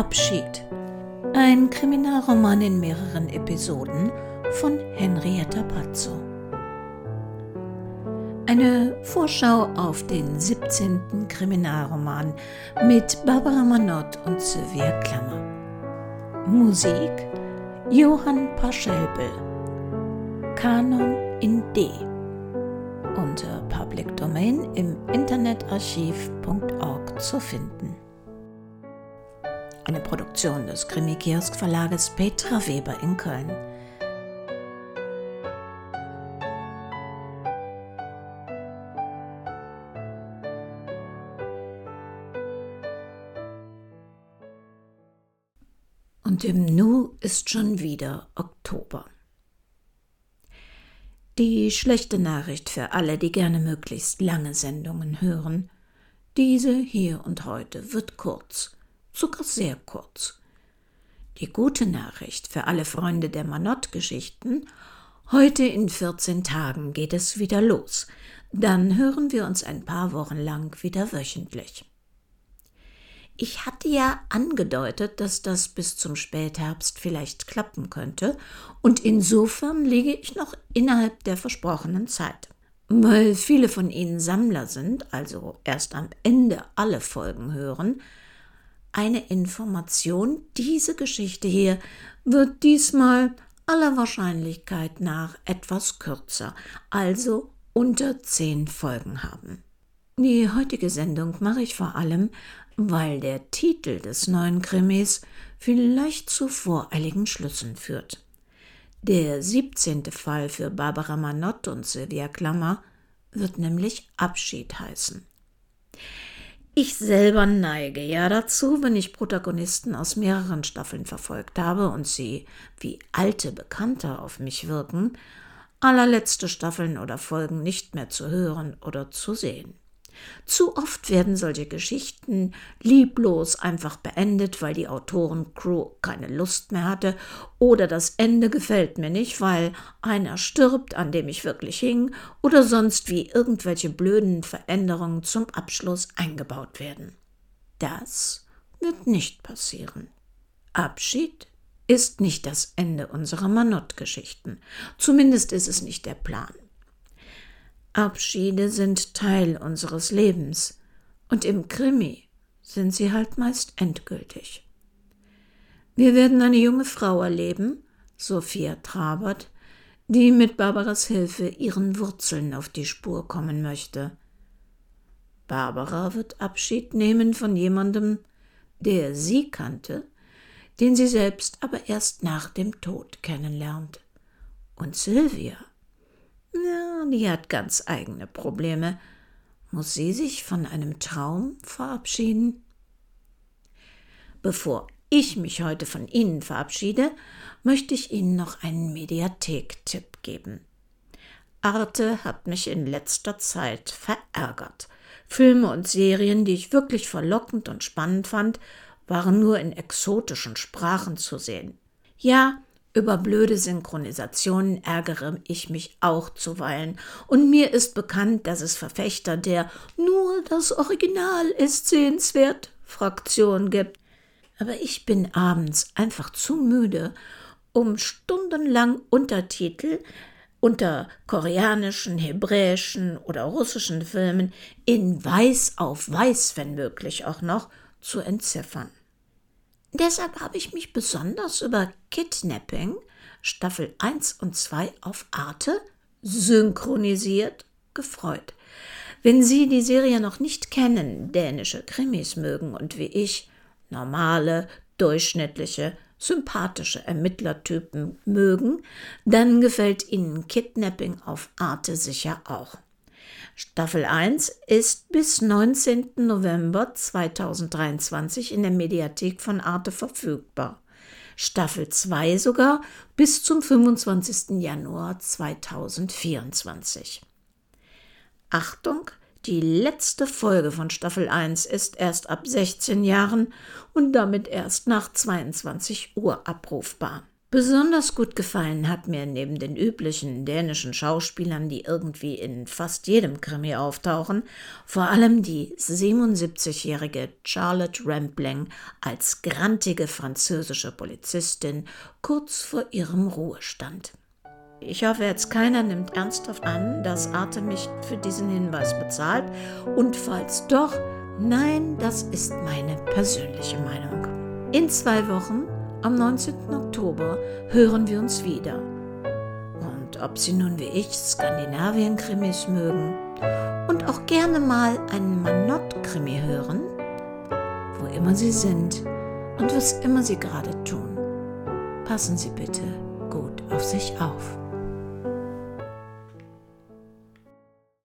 Abschied. Ein Kriminalroman in mehreren Episoden von Henrietta Pazzo. Eine Vorschau auf den 17. Kriminalroman mit Barbara Manott und Sylvia Klammer. Musik Johann Paschelbel. Kanon in D. Unter Public Domain im Internetarchiv.org zu finden eine Produktion des Krimi-Kiosk Verlages Petra Weber in Köln. Und im Nu ist schon wieder Oktober. Die schlechte Nachricht für alle, die gerne möglichst lange Sendungen hören. Diese hier und heute wird kurz sogar sehr kurz. Die gute Nachricht für alle Freunde der Manott-Geschichten: heute in 14 Tagen geht es wieder los. Dann hören wir uns ein paar Wochen lang wieder wöchentlich. Ich hatte ja angedeutet, dass das bis zum Spätherbst vielleicht klappen könnte, und insofern liege ich noch innerhalb der versprochenen Zeit. Weil viele von Ihnen Sammler sind, also erst am Ende alle Folgen hören, eine Information. Diese Geschichte hier wird diesmal aller Wahrscheinlichkeit nach etwas kürzer, also unter zehn Folgen haben. Die heutige Sendung mache ich vor allem, weil der Titel des neuen Krimis vielleicht zu voreiligen Schlüssen führt. Der 17. Fall für Barbara Manott und Sylvia Klammer wird nämlich Abschied heißen. Ich selber neige ja dazu, wenn ich Protagonisten aus mehreren Staffeln verfolgt habe und sie wie alte Bekannte auf mich wirken, allerletzte Staffeln oder Folgen nicht mehr zu hören oder zu sehen. Zu oft werden solche Geschichten lieblos einfach beendet, weil die Autorencrew keine Lust mehr hatte oder das Ende gefällt mir nicht, weil einer stirbt, an dem ich wirklich hing oder sonst wie irgendwelche blöden Veränderungen zum Abschluss eingebaut werden. Das wird nicht passieren. Abschied ist nicht das Ende unserer Manott-Geschichten. Zumindest ist es nicht der Plan. Abschiede sind Teil unseres Lebens und im Krimi sind sie halt meist endgültig. Wir werden eine junge Frau erleben, Sophia Trabert, die mit Barbaras Hilfe ihren Wurzeln auf die Spur kommen möchte. Barbara wird Abschied nehmen von jemandem, der sie kannte, den sie selbst aber erst nach dem Tod kennenlernt. Und Sylvia ja, die hat ganz eigene Probleme. Muss sie sich von einem Traum verabschieden? Bevor ich mich heute von Ihnen verabschiede, möchte ich Ihnen noch einen Mediathek-Tipp geben. Arte hat mich in letzter Zeit verärgert. Filme und Serien, die ich wirklich verlockend und spannend fand, waren nur in exotischen Sprachen zu sehen. Ja, über blöde Synchronisationen ärgere ich mich auch zuweilen, und mir ist bekannt, dass es Verfechter der nur das Original ist sehenswert Fraktion gibt. Aber ich bin abends einfach zu müde, um stundenlang Untertitel unter koreanischen, hebräischen oder russischen Filmen in Weiß auf Weiß, wenn möglich auch noch, zu entziffern. Deshalb habe ich mich besonders über Kidnapping Staffel 1 und 2 auf Arte synchronisiert gefreut. Wenn Sie die Serie noch nicht kennen, dänische Krimis mögen und wie ich normale, durchschnittliche, sympathische Ermittlertypen mögen, dann gefällt Ihnen Kidnapping auf Arte sicher auch. Staffel 1 ist bis 19. November 2023 in der Mediathek von Arte verfügbar. Staffel 2 sogar bis zum 25. Januar 2024. Achtung, die letzte Folge von Staffel 1 ist erst ab 16 Jahren und damit erst nach 22 Uhr abrufbar. Besonders gut gefallen hat mir neben den üblichen dänischen Schauspielern, die irgendwie in fast jedem Krimi auftauchen, vor allem die 77-jährige Charlotte Rampling als grantige französische Polizistin kurz vor ihrem Ruhestand. Ich hoffe jetzt keiner nimmt ernsthaft an, dass Arte mich für diesen Hinweis bezahlt und falls doch, nein, das ist meine persönliche Meinung. In zwei Wochen am 19. Oktober hören wir uns wieder. Und ob Sie nun wie ich Skandinavien-Krimis mögen und auch gerne mal einen Manott-Krimi hören, wo immer Sie sind und was immer Sie gerade tun, passen Sie bitte gut auf sich auf.